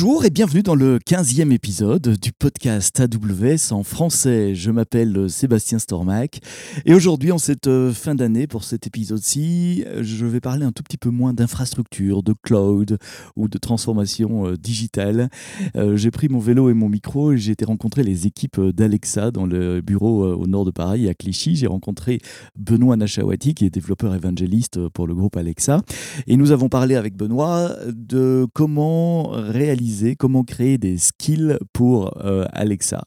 Bonjour et bienvenue dans le 15e épisode du podcast AWS en français. Je m'appelle Sébastien Stormac et aujourd'hui, en cette euh, fin d'année, pour cet épisode-ci, je vais parler un tout petit peu moins d'infrastructure, de cloud ou de transformation euh, digitale. Euh, j'ai pris mon vélo et mon micro et j'ai été rencontrer les équipes d'Alexa dans le bureau au nord de Paris, à Clichy. J'ai rencontré Benoît Nachawati qui est développeur évangéliste pour le groupe Alexa et nous avons parlé avec Benoît de comment réaliser, comment créer des skills pour euh, Alexa.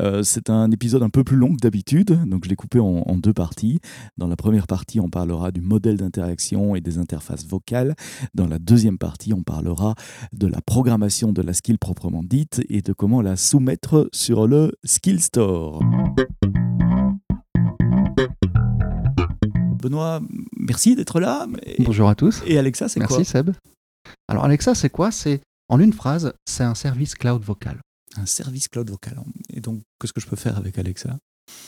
Euh, c'est un épisode un peu plus long que d'habitude, donc je l'ai coupé en, deux parties. Dans la première partie, on parlera du modèle d'interaction et des interfaces vocales. Dans la deuxième partie, on parlera de la programmation de la skill proprement dite et de comment la soumettre sur le Skill Store. Benoît, merci d'être là. Bonjour à tous. Et Alexa, c'est quoi? Merci Seb. Alors Alexa, c'est quoi? C'est en une phrase, c'est un service cloud vocal. Un service cloud vocal. Et donc, qu'est-ce que je peux faire avec Alexa?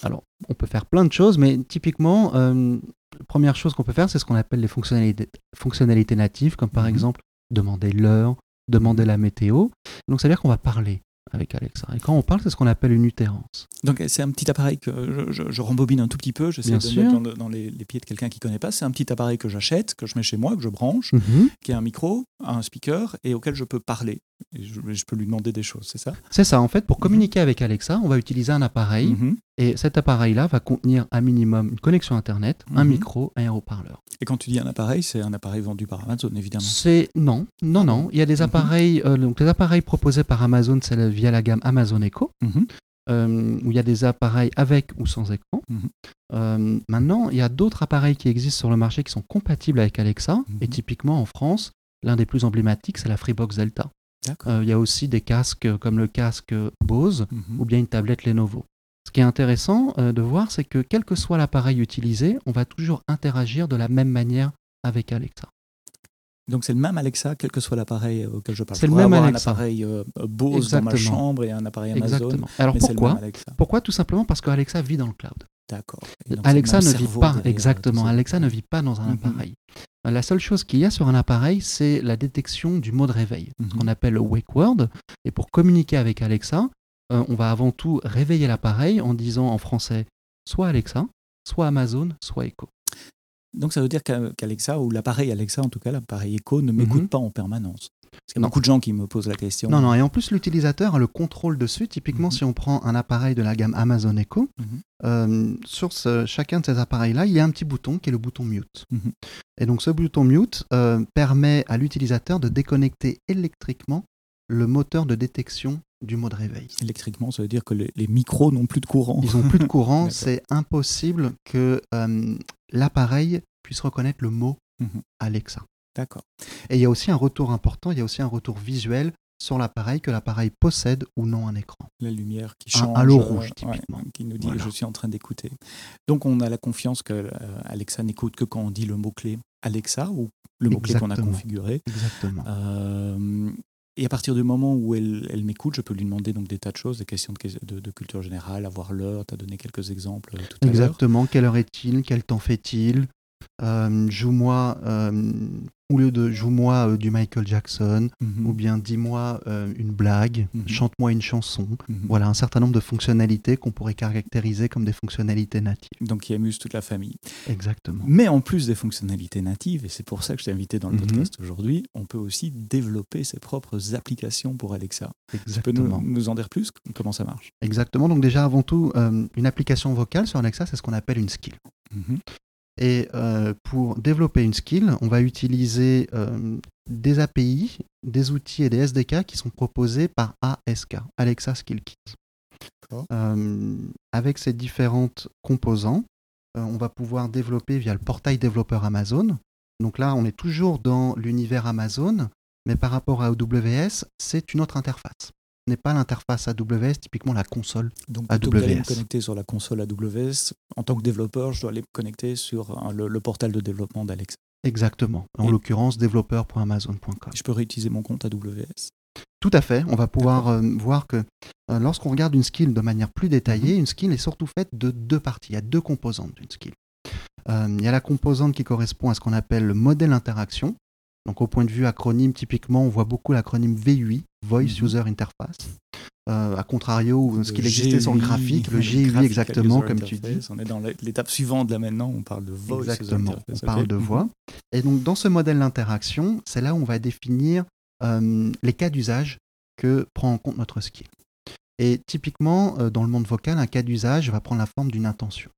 Alors, on peut faire plein de choses, mais typiquement, euh, la première chose qu'on peut faire, c'est ce qu'on appelle les fonctionnalités, fonctionnalités natives, comme par mhm. exemple demander l'heure, demander la météo. Donc, ça veut dire qu'on va parler avec Alexa. Et quand on parle, c'est ce qu'on appelle une utérance. Donc c'est un petit appareil que je, rembobine un tout petit peu, j'essaie de le mettre dans, les, pieds de quelqu'un qui ne connaît pas. C'est un petit appareil que j'achète, que je mets chez moi, que je branche, mhm. qui a un micro, un speaker et auquel je peux parler. Et je, peux lui demander des choses, c'est ça? C'est ça, en fait, pour mhm. communiquer avec Alexa, on va utiliser un appareil. Mhm. Et cet appareil-là va contenir un minimum une connexion Internet, un micro et un haut-parleur. Et quand tu dis un appareil, c'est un appareil vendu par Amazon, évidemment C'est non, non, non. Il y a des appareils, euh, donc les appareils proposés par Amazon, c'est via la gamme Amazon Echo. Euh, où il y a des appareils avec ou sans écran. Mhm. Euh, maintenant, il y a d'autres appareils qui existent sur le marché qui sont compatibles avec Alexa. Mhm. Et typiquement en France, l'un des plus emblématiques, c'est la Freebox Delta. Euh, il y a aussi des casques comme le casque Bose mhm. ou bien une tablette Lenovo. Ce qui est intéressant de voir, c'est que quel que soit l'appareil utilisé, on va toujours interagir de la même manière avec Alexa. Donc c'est le même Alexa, quel que soit l'appareil auquel je parle. C'est le même Alexa. un appareil euh, Bose dans ma chambre et un appareil Amazon. Exactement. Alors pourquoi Pourquoi? Tout simplement parce que Alexa vit dans le cloud. D'accord. Alexa ne vit pas, exactement. Alexa ne vit pas dans un mhm. appareil. La seule chose qu'il y a sur un appareil, c'est la détection du mode réveil, ce mhm. qu'on appelle le wake word. Et pour communiquer avec Alexa, euh, on va avant tout réveiller l'appareil en disant en français soit Alexa, soit Amazon, soit Echo. Donc ça veut dire qu'Alexa, ou l'appareil Alexa en tout cas, l'appareil Echo, ne m'écoute mhm. pas en permanence. Parce qu'il y a beaucoup de gens qui me posent la question. Non, non, et en plus l'utilisateur a le contrôle dessus. Typiquement, mhm. si on prend un appareil de la gamme Amazon Echo, mhm. euh, sur chacun de ces appareils-là, il y a un petit bouton qui est le bouton mute. Et donc ce bouton mute euh, permet à l'utilisateur de déconnecter électriquement le moteur de détection du mode réveil. Électriquement, ça veut dire que les, micros n'ont plus de courant. Ils n'ont plus de courant. c'est impossible que euh, l'appareil puisse reconnaître le mot mhm. Alexa. D'accord. Et il y a aussi un retour important, il y a aussi un retour visuel sur l'appareil que l'appareil possède ou non un écran. La lumière qui change. Un halo rouge, typiquement. qui nous dit je suis en train d'écouter. Donc on a la confiance que euh, Alexa n'écoute que quand on dit le mot-clé Alexa ou le mot-clé qu'on a configuré. Exactement. Euh, et à partir du moment où elle, m'écoute, je peux lui demander donc des tas de choses, des questions de, culture générale, avoir l'heure, tu as donné quelques exemples tout à l'heure. Exactement, quelle heure est-il, quel temps fait-il, euh, joue-moi euh, au lieu de joue-moi euh, du Michael Jackson, mhm. ou bien dis-moi une blague, mhm. chante-moi une chanson. Mhm. Voilà un certain nombre de fonctionnalités qu'on pourrait caractériser comme des fonctionnalités natives. Donc qui amusent toute la famille. Exactement. Mais en plus des fonctionnalités natives, et c'est pour ça que je t'ai invité dans le podcast aujourd'hui, on peut aussi développer ses propres applications pour Alexa. Exactement. Tu peux nous, en dire plus? Comment ça marche? Exactement. Donc déjà avant tout, une application vocale sur Alexa, c'est ce qu'on appelle une skill. Et euh, pour développer une skill, on va utiliser euh, des API, des outils et des SDK qui sont proposés par ASK, Alexa Skill Kit. Euh, avec ces différentes composants, on va pouvoir développer via le portail développeur Amazon. Donc là, on est toujours dans l'univers Amazon, mais par rapport à AWS, c'est une autre interface n'est pas l'interface AWS, typiquement la console Donc, AWS. Donc, me connecter sur la console AWS, en tant que développeur, je dois aller me connecter sur le, portail de développement d'Alexa. Exactement. En l'occurrence, développeur.amazon.com. Je peux réutiliser mon compte AWS tout à fait. On va pouvoir euh, voir que euh, lorsqu'on regarde une skill de manière plus détaillée, mhm. une skill est surtout faite de deux parties. Il y a deux composantes d'une skill. Euh, il y a la composante qui correspond à ce qu'on appelle le modèle interaction. Donc au point de vue acronyme, typiquement, on voit beaucoup l'acronyme VUI, Voice mhm. User Interface. Euh, à contrario, ce qu'il existait sur le graphique, le GUI exactement, comme tu dis. On est dans l'étape suivante là maintenant, on parle de voice. Exactement, on parle de voix. Et donc dans ce modèle d'interaction, c'est là où on va définir euh, les cas d'usage que prend en compte notre skill. Et typiquement, euh, dans le monde vocal, un cas d'usage va prendre la forme d'une intention.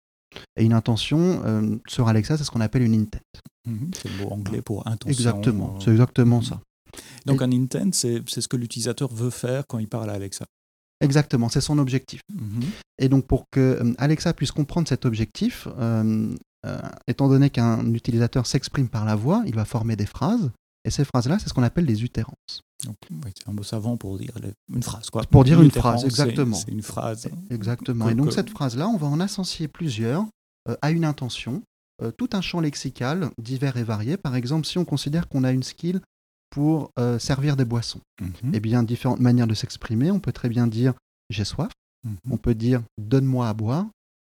Et une intention, sur Alexa, c'est ce qu'on appelle une intent. Mhm. c'est le mot anglais pour intention. Exactement, c'est exactement ça. Donc un intent, c'est ce que l'utilisateur veut faire quand il parle à Alexa. Exactement, c'est son objectif. Mhm. Et donc pour que euh, Alexa puisse comprendre cet objectif, euh, euh, étant donné qu'un utilisateur s'exprime par la voix, il va former des phrases. Et ces phrases-là, c'est ce qu'on appelle des utérances. c'est un mot savant pour dire une phrase. Quoi. Pour dire une, phrase, exactement. C'est une phrase. Exactement. Et donc cette phrase-là, on va en associer plusieurs à une intention, tout un champ lexical divers et varié. Par exemple, si on considère qu'on a une skill pour euh, servir des boissons. Mhm. Eh bien, différentes manières de s'exprimer. On peut très bien dire j'ai soif. Mhm. On peut dire donne-moi à boire.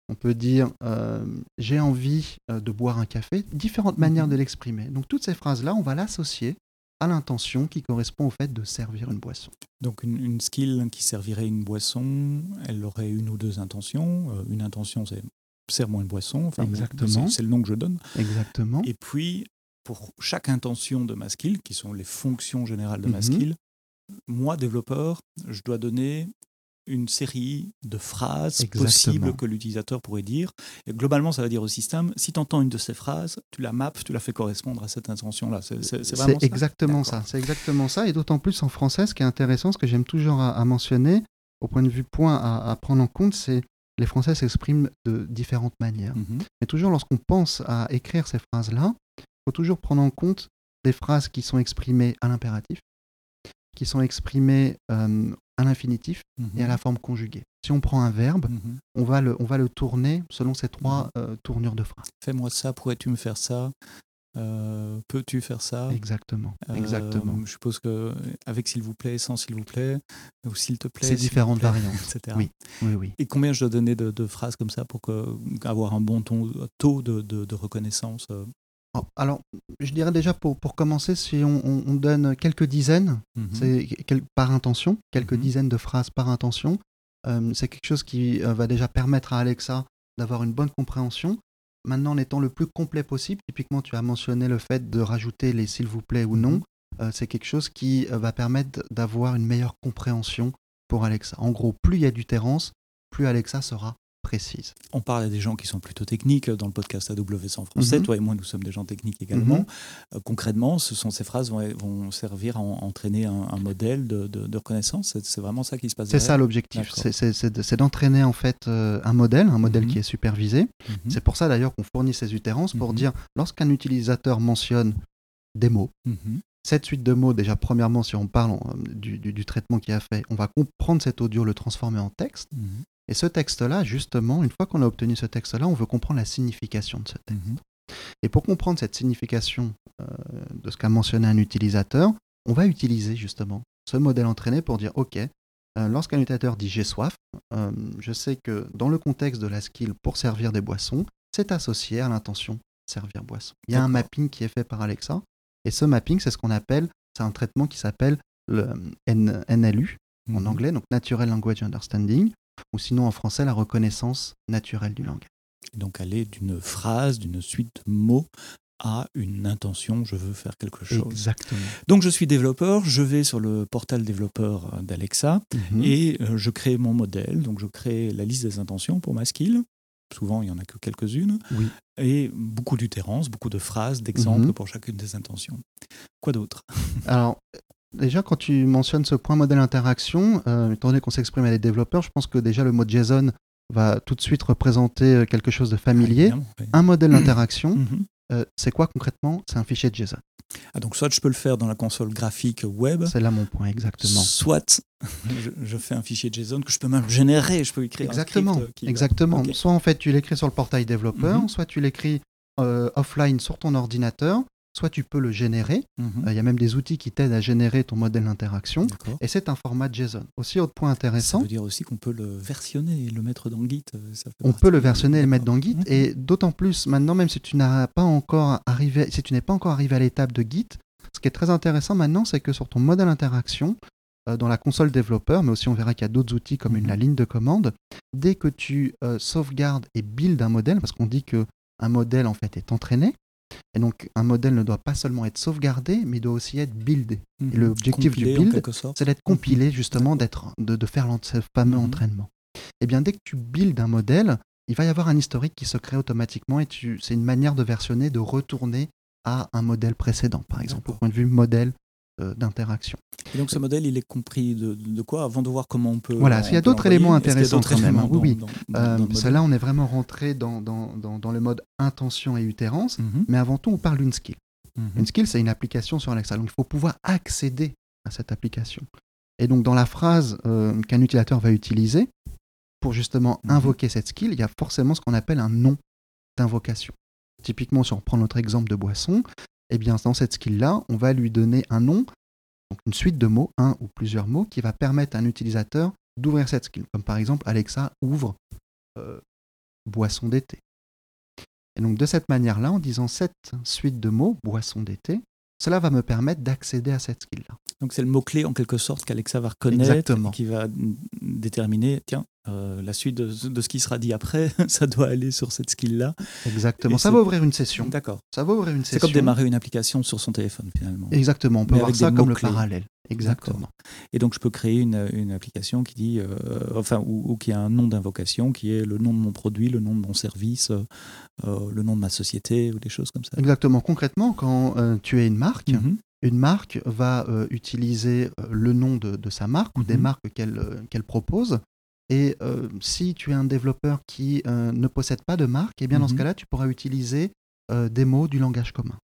On peut dire euh, j'ai envie euh, de boire un café. Différentes manières mhm. de l'exprimer. Donc toutes ces phrases-là, on va l'associer à l'intention qui correspond au fait de servir une boisson. Donc une, skill qui servirait une boisson, elle aurait une ou deux intentions. une intention, c'est sers-moi une boisson. Exactement. C'est le nom que je donne. Exactement. Et puis pour chaque intention de ma skill, qui sont les fonctions générales de ma mhm. skill, moi, développeur, je dois donner une série de phrases possibles que l'utilisateur pourrait dire. Et globalement, ça va dire au système, si tu entends une de ces phrases, tu la maps, tu la fais correspondre à cette intention-là. C'est exactement ça. C'est exactement ça. Et d'autant plus en français, ce qui est intéressant, ce que j'aime toujours à, mentionner, au point de vue point à, prendre en compte, c'est les Français s'expriment de différentes manières. Mhm. Mais toujours lorsqu'on pense à écrire ces phrases-là, faut toujours prendre en compte des phrases qui sont exprimées à l'impératif, qui sont exprimées euh, à l'infinitif et à mhm. la forme conjuguée. Si on prend un verbe, mhm. on, va le, on va le tourner selon ces trois mhm. euh, tournures de phrases. Fais-moi ça, pourrais-tu me faire ça? Euh, Peux-tu faire ça? Exactement. Exactement. Je suppose que avec s'il vous plaît, sans s'il vous plaît, ou s'il te plaît. C'est différentes variantes, etc. Oui. oui, oui. Et combien je dois donner de, phrases comme ça pour que, avoir un bon ton, taux de, de reconnaissance alors, je dirais déjà pour, pour commencer, si on, donne quelques dizaines, mhm. c'est par intention, quelques mhm. dizaines de phrases par intention, euh, c'est quelque chose qui euh, va déjà permettre à Alexa d'avoir une bonne compréhension. Maintenant, en étant le plus complet possible, typiquement, tu as mentionné le fait de rajouter les s'il vous plaît ou non, mhm. euh, c'est quelque chose qui va permettre d'avoir une meilleure compréhension pour Alexa. En gros, plus il y a du terrence, plus Alexa sera précise. On parle à des gens qui sont plutôt techniques dans le podcast AWS en français. Mhm. Toi et moi, nous sommes des gens techniques également. Mhm. Euh, concrètement, ce sont ces phrases vont, vont servir à entraîner un, modèle de, de, reconnaissance. C'est vraiment ça qui se passe. C'est ça l'objectif. C'est d'entraîner en fait euh, un modèle, un modèle mhm. qui est supervisé. C'est pour ça d'ailleurs qu'on fournit ces utérances pour dire lorsqu'un utilisateur mentionne des mots, cette suite de mots, déjà, premièrement, si on parle euh, du, du, traitement qu'il a fait, on va comprendre cet audio, le transformer en texte. Et ce texte-là, justement, une fois qu'on a obtenu ce texte-là, on veut comprendre la signification de ce texte. Mhm. Et pour comprendre cette signification euh, de ce qu'a mentionné un utilisateur, on va utiliser justement ce modèle entraîné pour dire, OK, euh, lorsqu'un utilisateur dit j'ai soif, euh, je sais que dans le contexte de la skill pour servir des boissons, c'est associé à l'intention servir boisson. Il y a un mapping qui est fait par Alexa, et ce mapping, c'est ce qu'on appelle, c'est un traitement qui s'appelle le NLU en mhm. anglais, donc Natural Language Understanding, ou sinon en français la reconnaissance naturelle du langage. donc aller d'une phrase, d'une suite de mots à une intention, je veux faire quelque chose. Exactement. Donc je suis développeur, je vais sur le portal développeur d'Alexa mhm. et euh, je crée mon modèle, donc je crée la liste des intentions pour ma skill. Souvent, il n'y en a que quelques-unes. Oui. Et beaucoup d'utérances, beaucoup de phrases, d'exemples mhm. pour chacune des intentions. Quoi d'autre? Alors, Déjà, quand tu mentionnes ce point modèle interaction, euh, étant donné qu'on s'exprime à les développeurs, je pense que déjà le mot JSON va tout de suite représenter euh, quelque chose de familier. Un modèle d'interaction, mhm. euh, c'est quoi concrètement? C'est un fichier JSON. Ah, donc soit je peux le faire dans la console graphique web. C'est là mon point, exactement. Soit je, fais un fichier JSON que je peux même générer, je peux écrire exactement, un script Exactement. Soit en fait tu l'écris sur le portail développeur, mhm. soit tu l'écris offline sur ton ordinateur, soit tu peux le générer. Mhm. Euh, il y a même des outils qui t'aident à générer ton modèle d'interaction. Et c'est un format JSON. Aussi, autre point intéressant. Ça veut dire aussi qu'on peut le versionner et le mettre dans Git. Euh, on peut le versionner et le mettre dans Git. Mhm. Et d'autant plus maintenant, même si tu n'as pas encore arrivé, si tu n'es pas encore arrivé à l'étape de Git, ce qui est très intéressant maintenant, c'est que sur ton modèle interaction, euh, dans la console développeur, mais aussi on verra qu'il y a d'autres outils comme une, Mhm. la ligne de commande, dès que tu euh, sauvegardes et build un modèle, parce qu'on dit que un modèle en fait est entraîné, et donc un modèle ne doit pas seulement être sauvegardé, mais il doit aussi être buildé. Mhm. Et l'objectif du build, c'est d'être compilé justement, d'être, de, de faire ce fameux Mhm. entraînement. Et bien dès que tu builds un modèle, il va y avoir un historique qui se crée automatiquement et c'est une manière de versionner, de retourner à un modèle précédent, par exemple, au point de vue modèle d'interaction. Et donc ce modèle, il est compris de, de quoi? Avant de voir comment on peut. Voilà, s'il y a d'autres éléments intéressants quand même, hein, oui, dans- oui. dans- dans- Euh, dans là, on est vraiment rentré dans, le mode intention et utérance, Mhm. mais avant tout, on parle d'une skill. Mhm. Une skill, c'est une application sur Alexa. Donc, il faut pouvoir accéder à cette application. Et donc, dans la phrase euh, qu'un utilisateur va utiliser pour justement Mhm. invoquer cette skill, il y a forcément ce qu'on appelle un nom d'invocation. Typiquement, si on prend notre exemple de boisson, eh bien, dans cette skill-là, on va lui donner un nom, donc une suite de mots, un ou plusieurs mots, qui va permettre à un utilisateur d'ouvrir cette skill. Comme par exemple, Alexa ouvre euh, boisson d'été. Et donc, de cette manière-là, en disant cette suite de mots, boisson d'été, cela va me permettre d'accéder à cette skill-là. Donc c'est le mot-clé en quelque sorte qu'Alexa va reconnaître Exactement. qui va déterminer, tiens, euh, la suite de, de ce qui sera dit après, ça doit aller sur cette skill-là. Exactement. Et ça c'est- va ouvrir une session. D'accord. Ça va ouvrir une C'est session. comme démarrer une application sur son téléphone finalement. Exactement. On peut Mais voir ça comme le parallèle. Exactement. Et donc je peux créer une, une application qui dit, euh, enfin, ou, ou qui a un nom d'invocation qui est le nom de mon produit, le nom de mon service, euh, euh, le nom de ma société ou des choses comme ça. Exactement. Concrètement, quand euh, tu es une marque, Mhm. une marque va utiliser le nom de, de sa marque ou des Mhm. marques qu'elle qu'elle propose. Et si tu es un développeur qui ne possède pas de marque, eh bien dans ce Mhm. cas-là, tu pourras utiliser des mots du langage commun.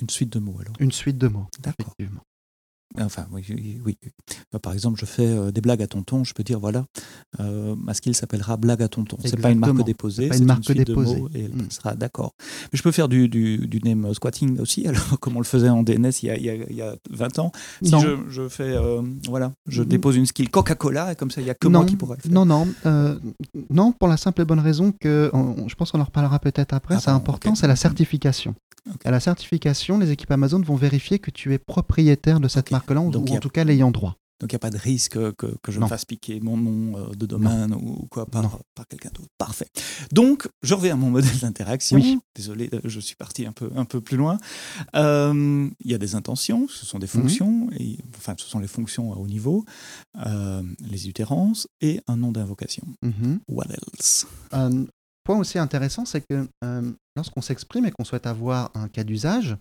Une suite de mots alors. Une suite de mots. D'accord. Effectivement. Enfin, oui, oui. Euh, Par exemple, je fais euh, des blagues à tonton, je peux dire, voilà, euh, ma skill s'appellera blague à tonton. C'est pas une marque déposée, pas c'est une marque suite déposée. de mots et elle Mm. passera d'accord. Mais je peux faire du, du, du name squatting aussi, alors comme on le faisait en DNS il y a, il y a, il y a 20 ans. Si non. je, je fais, euh, voilà, je Mm. dépose une skill Coca-Cola et comme ça, il n'y a que non, moi qui pourra le faire. non, non, euh, non, pour la simple et bonne raison que, on- je pense qu'on en reparlera peut-être après, Ah, c'est important, c'est la certification. Ok. À la certification, les équipes Amazon vont vérifier que tu es propriétaire de cette marque-là, ou, y en a- tout cas l'ayant droit. Donc il n'y a pas de risque que, que je Non. me fasse piquer mon nom euh, de domaine ou quoi par, par quelqu'un d'autre. Parfait. Donc je reviens à mon modèle d'interaction. Oui. Désolé, euh, je suis parti un peu, un peu plus loin. Euh, Il y a des intentions, ce sont des Mhm. fonctions, et, enfin ce sont les fonctions à haut niveau, euh, les utérances et un nom d'invocation. Mhm. What else? Point aussi intéressant, c'est que euh, lorsqu'on s'exprime et qu'on souhaite avoir un cas d'usage,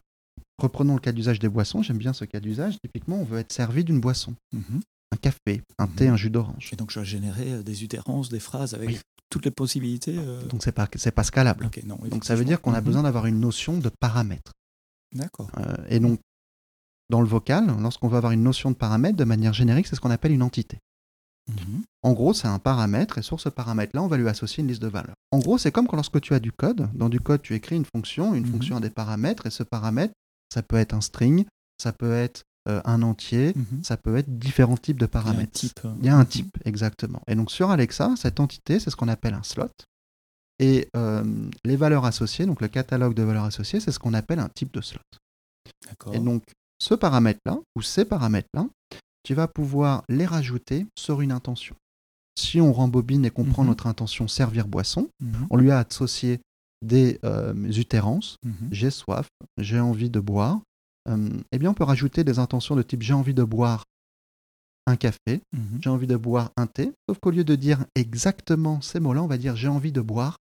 reprenons le cas d'usage des boissons, j'aime bien ce cas d'usage, typiquement on veut être servi d'une boisson, Mhm. un café, un Mhm. thé, un jus d'orange. Et donc je vais générer euh, des utérances, des phrases avec Oui. toutes les possibilités. euh, Donc c'est pas, c'est pas scalable. non, Donc ça veut dire qu'on a Mhm. besoin d'avoir une notion de paramètre. D'accord. Euh, et donc, dans le vocal, lorsqu'on veut avoir une notion de paramètre, de manière générique, c'est ce qu'on appelle une entité. Mhm. En gros, c'est un paramètre, et sur ce paramètre-là, on va lui associer une liste de valeurs. En gros, c'est comme quand lorsque tu as du code. Dans du code, tu écris une fonction, une Mhm. fonction a des paramètres, et ce paramètre, ça peut être un string, ça peut être euh, un entier, Mhm. ça peut être différents types de Il y a un paramètres. type. euh, Il y a un type, exactement. Et donc sur Alexa, cette entité, c'est ce qu'on appelle un slot. Et euh, les valeurs associées, donc le catalogue de valeurs associées, c'est ce qu'on appelle un type de slot. Et donc, ce paramètre-là, ou ces paramètres-là, tu vas pouvoir les rajouter sur une intention. Si on rembobine et qu'on prend Mhm. notre intention servir boisson, Mhm. on lui a associé des euh, utérances, Mhm. j'ai soif, j'ai envie de boire. Euh, eh bien, on peut rajouter des intentions de type j'ai envie de boire un café, j'ai envie de boire un thé, sauf qu'au lieu de dire exactement ces mots-là, on va dire j'ai envie de boire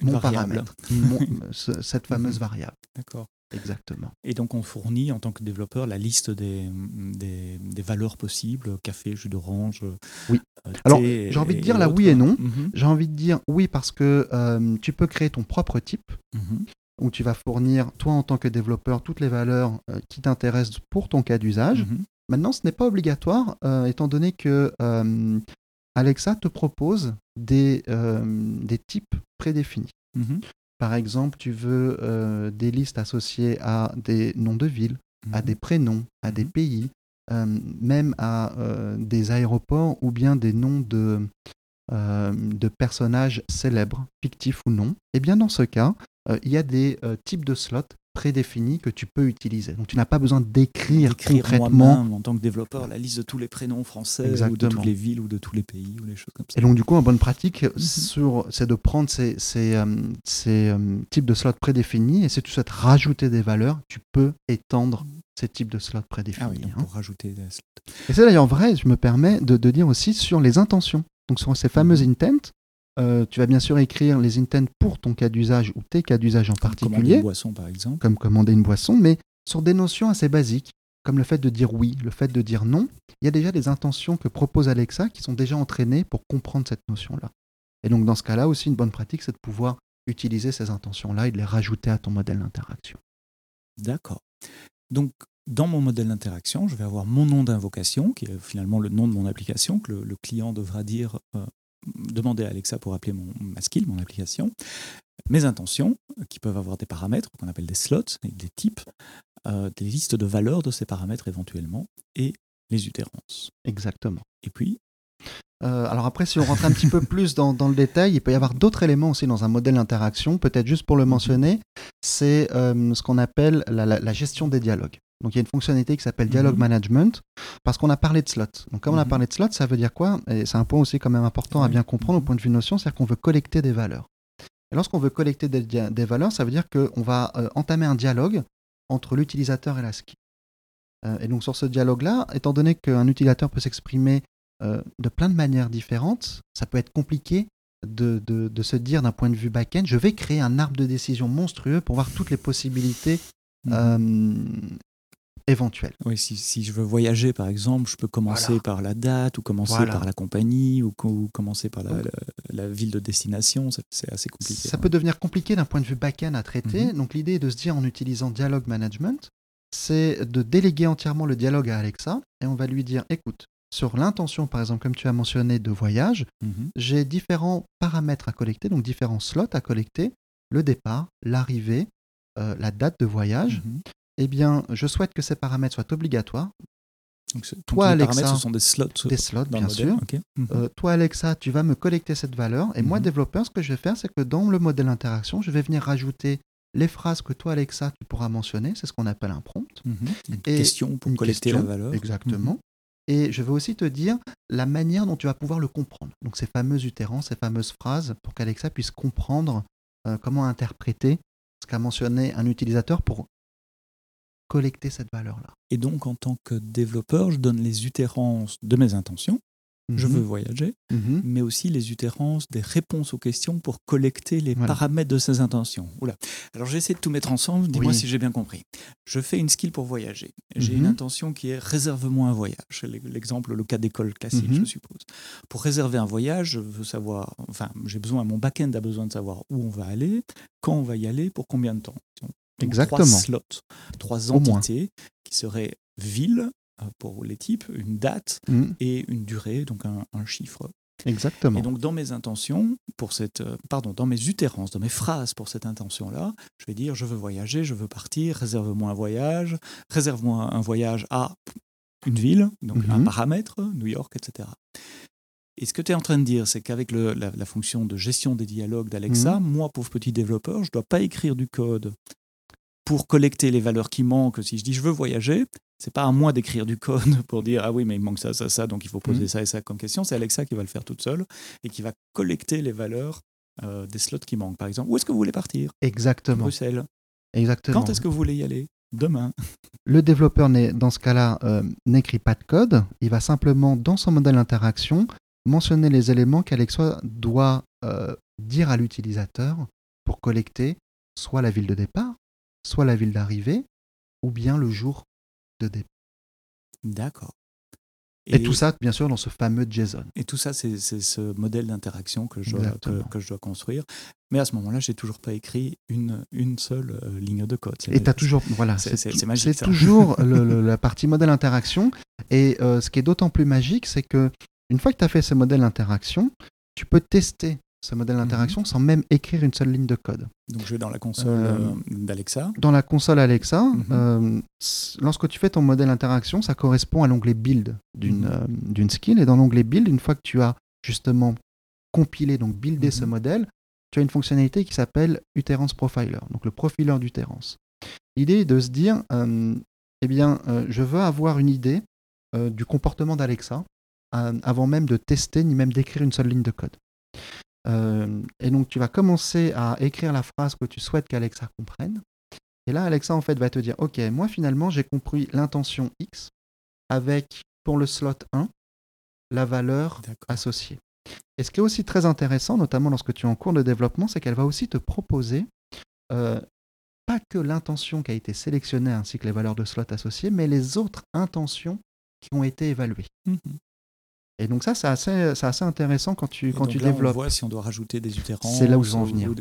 mon variable. paramètre, mon- ce- cette fameuse variable. D'accord. Exactement. Et donc on fournit en tant que développeur la liste des, des, des valeurs possibles, café, jus d'orange. Oui. euh, Alors, thé j'ai envie de dire là oui et non. Mhm. J'ai envie de dire oui parce que euh, tu peux créer ton propre type Mhm. où tu vas fournir, toi en tant que développeur, toutes les valeurs euh, qui t'intéressent pour ton cas d'usage. Mhm. Maintenant, ce n'est pas obligatoire euh, étant donné que euh, Alexa te propose des, euh, des types prédéfinis. Par exemple, tu veux euh, des listes associées à des noms de villes, à Mhm. des prénoms, à des Mhm. pays, euh, même à euh, des aéroports ou bien des noms de, de personnages célèbres, fictifs ou non. Et bien dans ce cas, il y a des types de slots prédéfinis que tu peux utiliser. Donc tu n'as pas besoin d'écrire concrètement en tant que développeur la liste de tous les prénoms français ou de toutes les villes ou de tous les pays ou les choses comme ça. Et donc du coup, en bonne pratique, mhm. c'est de prendre ces, ces, euh, euh, types de slots prédéfinis et si tu souhaites rajouter des valeurs, tu peux étendre ces types de slots prédéfinis. Ah oui, hein. pour rajouter des slots. Et c'est d'ailleurs vrai, je me permets de, de, dire aussi sur les intentions. Donc sur ces fameuses mhm. intents, euh, tu vas bien sûr écrire les intents pour ton cas d'usage ou tes cas d'usage en particulier. Comme commander une boisson, par exemple. Comme commander une boisson, mais sur des notions assez basiques, comme le fait de dire oui, le fait de dire non. Il y a déjà des intentions que propose Alexa qui sont déjà entraînées pour comprendre cette notion-là. Et donc, dans ce cas-là, aussi, une bonne pratique, c'est de pouvoir utiliser ces intentions-là et de les rajouter à ton modèle d'interaction. D'accord. Donc, dans mon modèle d'interaction, je vais avoir mon nom d'invocation, qui est finalement le nom de mon application, que le, client devra dire euh, demander à Alexa pour appeler mon, ma skill, mon application, mes intentions, qui peuvent avoir des paramètres qu'on appelle des slots, des types, euh, des listes de valeurs de ces paramètres éventuellement, et les utérances. Exactement. Et puis euh, alors après, si on rentre un petit peu plus dans, le détail, il peut y avoir d'autres éléments aussi dans un modèle d'interaction. Peut-être juste pour le mentionner, c'est euh, ce qu'on appelle la, gestion des dialogues. Donc il y a une fonctionnalité qui s'appelle Dialogue mhm. Management, parce qu'on a parlé de slots. Donc comme on a mhm. parlé de slots, ça veut dire quoi? Et c'est un point aussi quand même important à bien comprendre au point de vue notion, c'est-à-dire qu'on veut collecter des valeurs. Et lorsqu'on veut collecter des, valeurs, ça veut dire qu'on va euh, entamer un dialogue entre l'utilisateur et la ski. Euh, et donc sur ce dialogue-là, étant donné qu'un utilisateur peut s'exprimer euh, de plein de manières différentes, ça peut être compliqué de, de se dire d'un point de vue back-end, je vais créer un arbre de décision monstrueux pour voir toutes les possibilités mhm éventuel. Oui, si, si, je veux voyager, par exemple, je peux commencer par la date, ou commencer par la compagnie, ou, commencer par la, ville de destination. C'est assez compliqué. Ça peut devenir compliqué d'un point de vue back-end à traiter. Mhm. Donc l'idée est de se dire en utilisant Dialogue Management, c'est de déléguer entièrement le dialogue à Alexa, et on va lui dire, écoute, sur l'intention, par exemple, comme tu as mentionné, de voyage, mhm. j'ai différents paramètres à collecter, donc différents slots à collecter, le départ, l'arrivée, euh, la date de voyage. Mhm eh bien, je souhaite que ces paramètres soient obligatoires. Donc, toi, Alexa, paramètres, ce sont des slots. Des slots, bien sûr. Mhm. Euh, toi, Alexa, tu vas me collecter cette valeur. Et moi, mhm. développeur, ce que je vais faire, c'est que dans le modèle interaction, je vais venir rajouter les phrases que toi, Alexa, tu pourras mentionner. C'est ce qu'on appelle un prompt. Mhm. Une question pour collecter la valeur. Exactement. Et je vais aussi te dire la manière dont tu vas pouvoir le comprendre. Donc ces fameuses utérances, ces fameuses phrases, pour qu'Alexa puisse comprendre euh, comment interpréter ce qu'a mentionné un utilisateur pour collecter cette valeur-là. Et donc, en tant que développeur, je donne les utérances de mes intentions. Je veux mhm. voyager, mhm. mais aussi les utérances des réponses aux questions pour collecter les paramètres de ces intentions. Oula. Alors j'essaie de tout mettre ensemble, dis-moi si j'ai bien compris. Je fais une skill pour voyager. J'ai une mhm. intention qui est réserve-moi un voyage. C'est l'exemple, le cas d'école classique, je suppose. Pour réserver un voyage, je veux savoir, enfin, j'ai besoin, mon back-end a besoin de savoir où on va aller, quand on va y aller, pour combien de temps. Exactement. Trois slots, trois entités qui seraient ville euh, pour les types, une date mm. et une durée, donc un, chiffre. Exactement. Et donc dans mes intentions, pour cette, euh, pardon, dans mes utérances, dans mes phrases pour cette intention-là, je vais dire je veux voyager, je veux partir, réserve-moi un voyage, réserve-moi un voyage à une ville, donc un mm-hmm. paramètre, New York, etc. Et ce que tu es en train de dire, c'est qu'avec la, la, fonction de gestion des dialogues d'Alexa, mm-hmm. moi, pauvre petit développeur, je ne dois pas écrire du code pour collecter les valeurs qui manquent, si je dis je veux voyager, c'est pas à moi d'écrire du code pour dire ah oui mais il manque ça ça ça donc il faut poser mhm. ça et ça comme question. C'est Alexa qui va le faire toute seule et qui va collecter les valeurs euh, des slots qui manquent. Par exemple, où est-ce que vous voulez partir? Exactement. Bruxelles. Exactement. Quand est-ce que vous voulez y aller? Demain. Le développeur dans ce cas-là euh, n'écrit pas de code. Il va simplement dans son modèle d'interaction mentionner les éléments qu'Alexa doit euh, dire à l'utilisateur pour collecter soit la ville de départ, soit la ville d'arrivée, ou bien le jour de départ. D'accord. Et, tout ça, bien sûr, dans ce fameux JSON. Et tout ça, c'est ce modèle d'interaction que, je dois, que, je dois construire. Mais à ce moment-là, j'ai toujours pas écrit une, une seule euh, ligne de code. Et tu as toujours, voilà, c'est magique. C'est toujours la partie modèle interaction. Et euh, ce qui est d'autant plus magique, c'est que une fois que tu as fait ce modèle d'interaction, tu peux tester ce modèle d'interaction mhm. sans même écrire une seule ligne de code. Donc je vais dans la console euh, euh, d'Alexa. Dans la console Alexa, mhm. euh, lorsque tu fais ton modèle d'interaction, ça correspond à l'onglet Build d'une mhm. skill. Et dans l'onglet Build, une fois que tu as justement compilé, donc buildé ce modèle, tu as une fonctionnalité qui s'appelle Uterance Profiler, donc le profiler d'Uterance. L'idée est de se dire, eh bien, je veux avoir une idée du comportement d'Alexa avant même de tester ni même d'écrire une seule ligne de code. Et donc, tu vas commencer à écrire la phrase que tu souhaites qu'Alexa comprenne. Et là, Alexa, en fait, va te dire, OK, moi, finalement, j'ai compris l'intention X avec, pour le slot 1, la valeur associée. Et ce qui est aussi très intéressant, notamment lorsque tu es en cours de développement, c'est qu'elle va aussi te proposer euh, pas que l'intention qui a été sélectionnée ainsi que les valeurs de slot associées, mais les autres intentions qui ont été évaluées. Mhm. Et donc ça, c'est assez, assez intéressant quand tu, quand tu développes. On voit si on doit rajouter des utérants. C'est là où je veux en venir.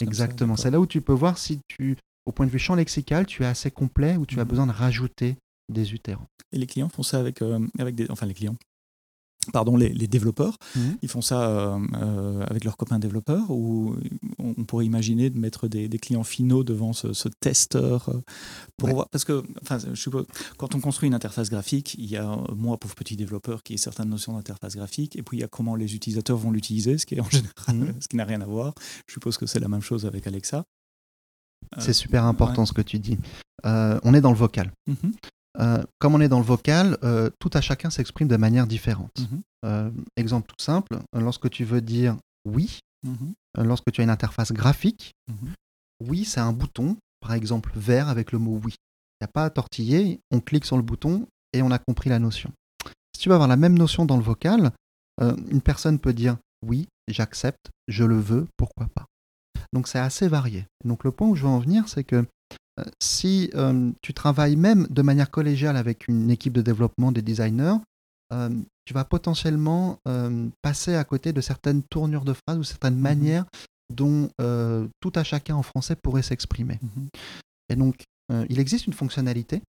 Exactement. C'est là où tu peux voir si tu, au point de vue champ lexical, tu es assez complet ou tu as mhm. besoin de rajouter des utérants. Et les clients font ça avec, euh, avec des, enfin les clients, pardon, les, développeurs. Mhm. Ils font ça euh, euh, avec leurs copains développeurs ou on, pourrait imaginer de mettre des, clients finaux devant ce, testeur euh, voir. Parce que, enfin, je suppose, quand on construit une interface graphique, il y a moi, pauvre petit développeur, qui ai certaines notions d'interface graphique, et puis il y a comment les utilisateurs vont l'utiliser, ce qui est en général, ce qui n'a rien à voir. Je suppose que c'est la même chose avec Alexa. C'est super important ce que tu dis. on est dans le vocal. Mhm. Euh, comme on est dans le vocal, euh, tout à chacun s'exprime de manière différente. Mhm. Euh, exemple tout simple, lorsque tu veux dire oui, mhm. lorsque tu as une interface graphique, mhm. oui, c'est un bouton, par exemple vert avec le mot oui. Il n'y a pas à tortiller, on clique sur le bouton et on a compris la notion. Si tu veux avoir la même notion dans le vocal, une personne peut dire oui, j'accepte, je le veux, pourquoi pas. Donc c'est assez varié. Donc le point où je veux en venir, c'est que si euh, tu travailles même de manière collégiale avec une équipe de développement des designers, euh, tu vas potentiellement passer à côté de certaines tournures de phrases ou certaines mhm. manières dont tout à chacun en français pourrait s'exprimer. Mhm. Et donc, il existe une fonctionnalité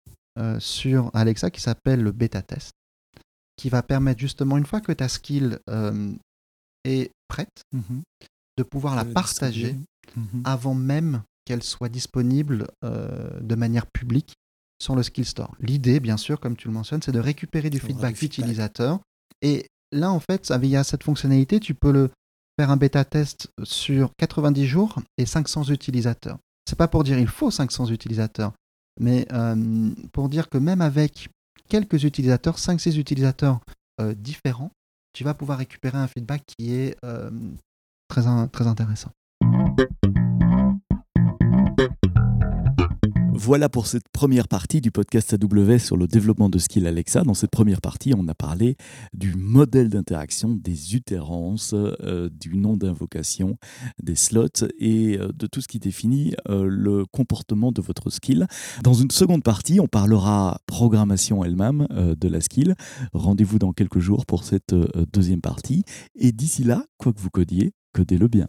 sur Alexa qui s'appelle le bêta test, qui va permettre justement, une fois que ta skill est prête, mhm. de pouvoir la partager avant même qu'elle soit disponible euh, de manière publique sur le Skill Store. L'idée, bien sûr, comme tu le mentionnes, c'est de récupérer du feedback d'utilisateur. Et là, en fait, via cette fonctionnalité, tu peux le faire un bêta test sur 90 jours et 500 utilisateurs. C'est pas pour dire il faut 500 utilisateurs, mais euh, pour dire que même avec quelques utilisateurs, 5-6 utilisateurs euh, différents, tu vas pouvoir récupérer un feedback qui est très, très intéressant. Voilà pour cette première partie du podcast AWS sur le développement de Skill Alexa. Dans cette première partie, on a parlé du modèle d'interaction, des utérances, euh, du nom d'invocation, des slots et euh, de tout ce qui définit euh, le comportement de votre skill. Dans une seconde partie, on parlera programmation elle-même de la skill. Rendez-vous dans quelques jours pour cette deuxième partie. Et d'ici là, quoi que vous codiez, codez-le bien.